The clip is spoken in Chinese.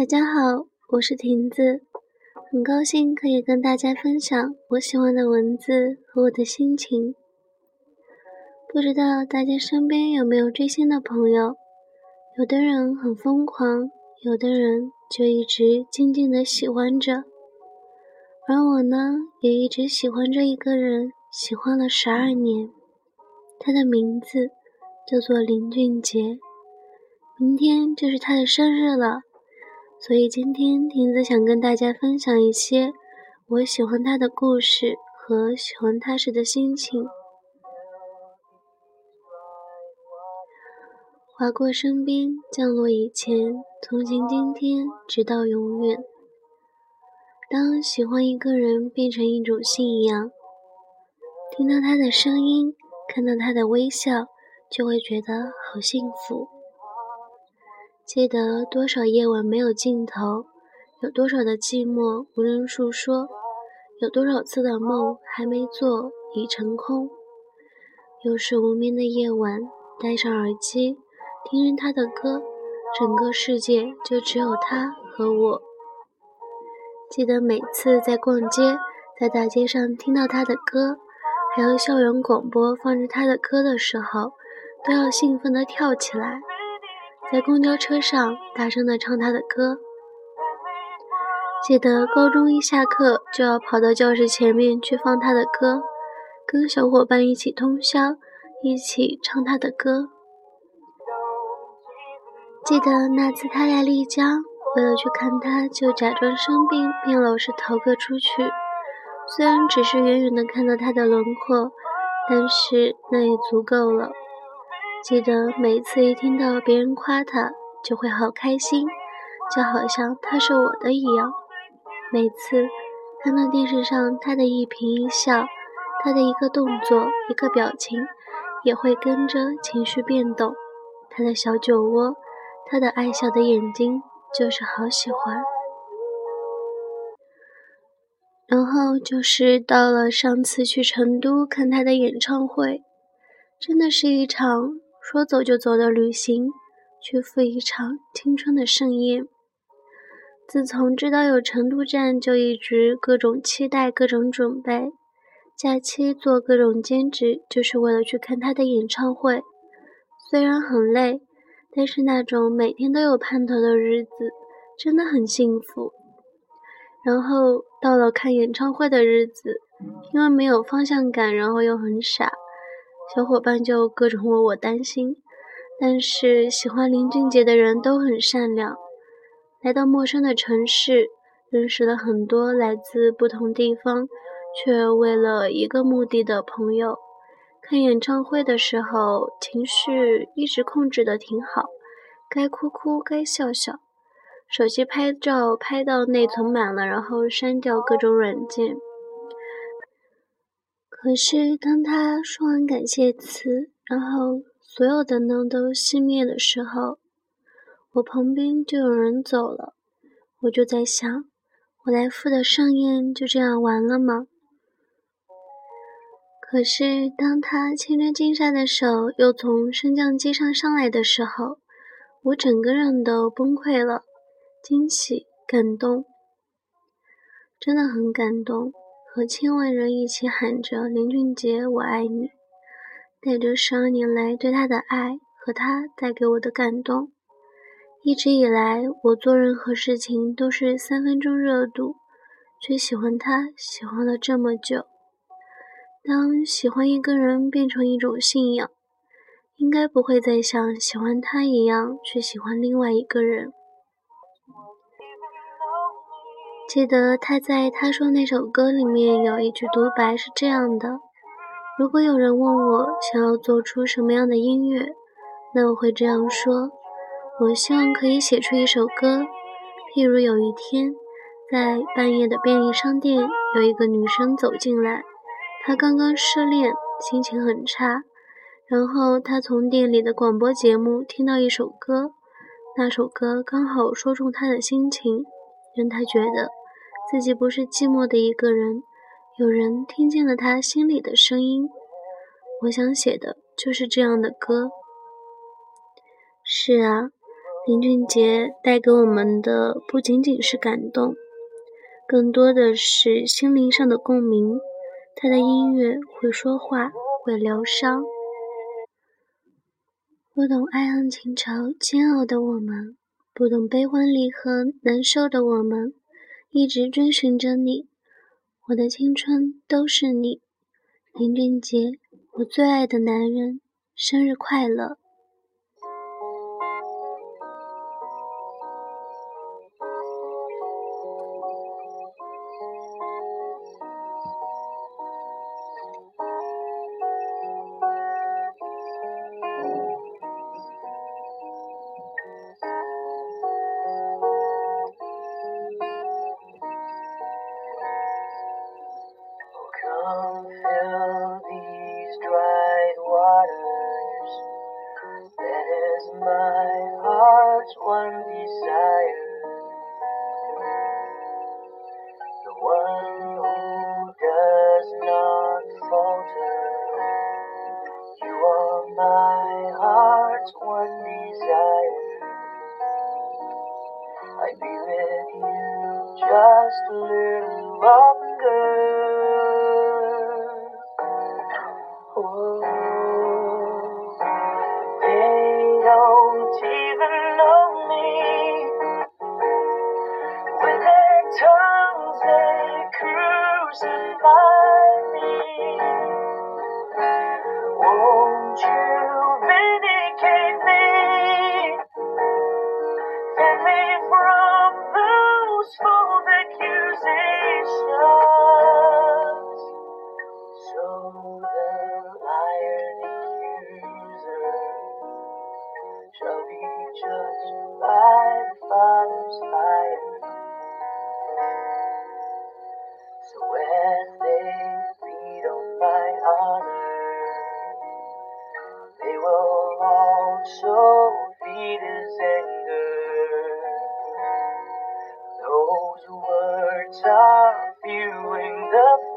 大家好，我是亭子，很高兴可以跟大家分享我喜欢的文字和我的心情。不知道大家身边有没有追星的朋友？有的人很疯狂，有的人就一直静静的喜欢着。而我呢，也一直喜欢着一个人，喜欢了十二年。他的名字叫做林俊杰，明天就是他的生日了。所以今天亭子想跟大家分享一些我喜欢他的故事和喜欢他时的心情。划过身边，降落以前，从今今天直到永远。当喜欢一个人变成一种信仰，听到他的声音，看到他的微笑，就会觉得好幸福。记得多少夜晚没有尽头，有多少的寂寞无人诉说，有多少次的梦还没做已成空。又是无眠的夜晚，戴上耳机，听着他的歌，整个世界就只有他和我。记得每次在逛街，在大街上听到他的歌，还有校园广播放着他的歌的时候，都要兴奋地跳起来。在公交车上大声地唱他的歌，记得高中一下课就要跑到教室前面去放他的歌，跟小伙伴一起通宵，一起唱他的歌。记得那次他来丽江，为了去看他，就假装生病，并老是逃课出去。虽然只是远远的看到他的轮廓，但是那也足够了。记得每次一听到别人夸他，就会好开心，就好像他是我的一样。每次看到电视上他的一颦一笑，他的一个动作、一个表情，也会跟着情绪变动。他的小酒窝，他的爱笑的眼睛，就是好喜欢。然后就是到了上次去成都看他的演唱会，真的是一场。说走就走的旅行，去赴一场青春的盛宴。自从知道有成都站，就一直各种期待，各种准备。假期做各种兼职，就是为了去看他的演唱会。虽然很累，但是那种每天都有盼头的日子，真的很幸福。然后到了看演唱会的日子，因为没有方向感，然后又很傻。小伙伴就各种为我担心，但是喜欢林俊杰的人都很善良。来到陌生的城市，认识了很多来自不同地方却为了一个目的的朋友。看演唱会的时候，情绪一直控制的挺好，该哭哭，该笑笑。手机拍照拍到内存满了，然后删掉各种软件。可是，当他说完感谢词，然后所有的灯都熄灭的时候，我旁边就有人走了。我就在想，我来赴的盛宴就这样完了吗？可是，当他牵着金莎的手又从升降机上上来的时候，我整个人都崩溃了，惊喜、感动，真的很感动。和千万人一起喊着“林俊杰，我爱你”，带着十二年来对他的爱和他带给我的感动。一直以来，我做任何事情都是三分钟热度，却喜欢他，喜欢了这么久。当喜欢一个人变成一种信仰，应该不会再像喜欢他一样去喜欢另外一个人。记得他在他说那首歌里面有一句独白是这样的：如果有人问我想要做出什么样的音乐，那我会这样说：我希望可以写出一首歌，譬如有一天，在半夜的便利商店，有一个女生走进来，她刚刚失恋，心情很差，然后她从店里的广播节目听到一首歌，那首歌刚好说中她的心情，让她觉得。自己不是寂寞的一个人，有人听见了他心里的声音。我想写的就是这样的歌。是啊，林俊杰带给我们的不仅仅是感动，更多的是心灵上的共鸣。他的音乐会说话，会疗伤。不懂爱恨情仇煎熬的我们，不懂悲欢离合难受的我们，一直追寻着你。我的青春都是你，林俊杰，我最爱的男人，生日快乐 Fill these dried waters. That is my heart's one desire. The one who does not falter. You are my heart's one desire. I'd be with you just a little longer. crucified me. They will also feed his anger. Those words are fueling the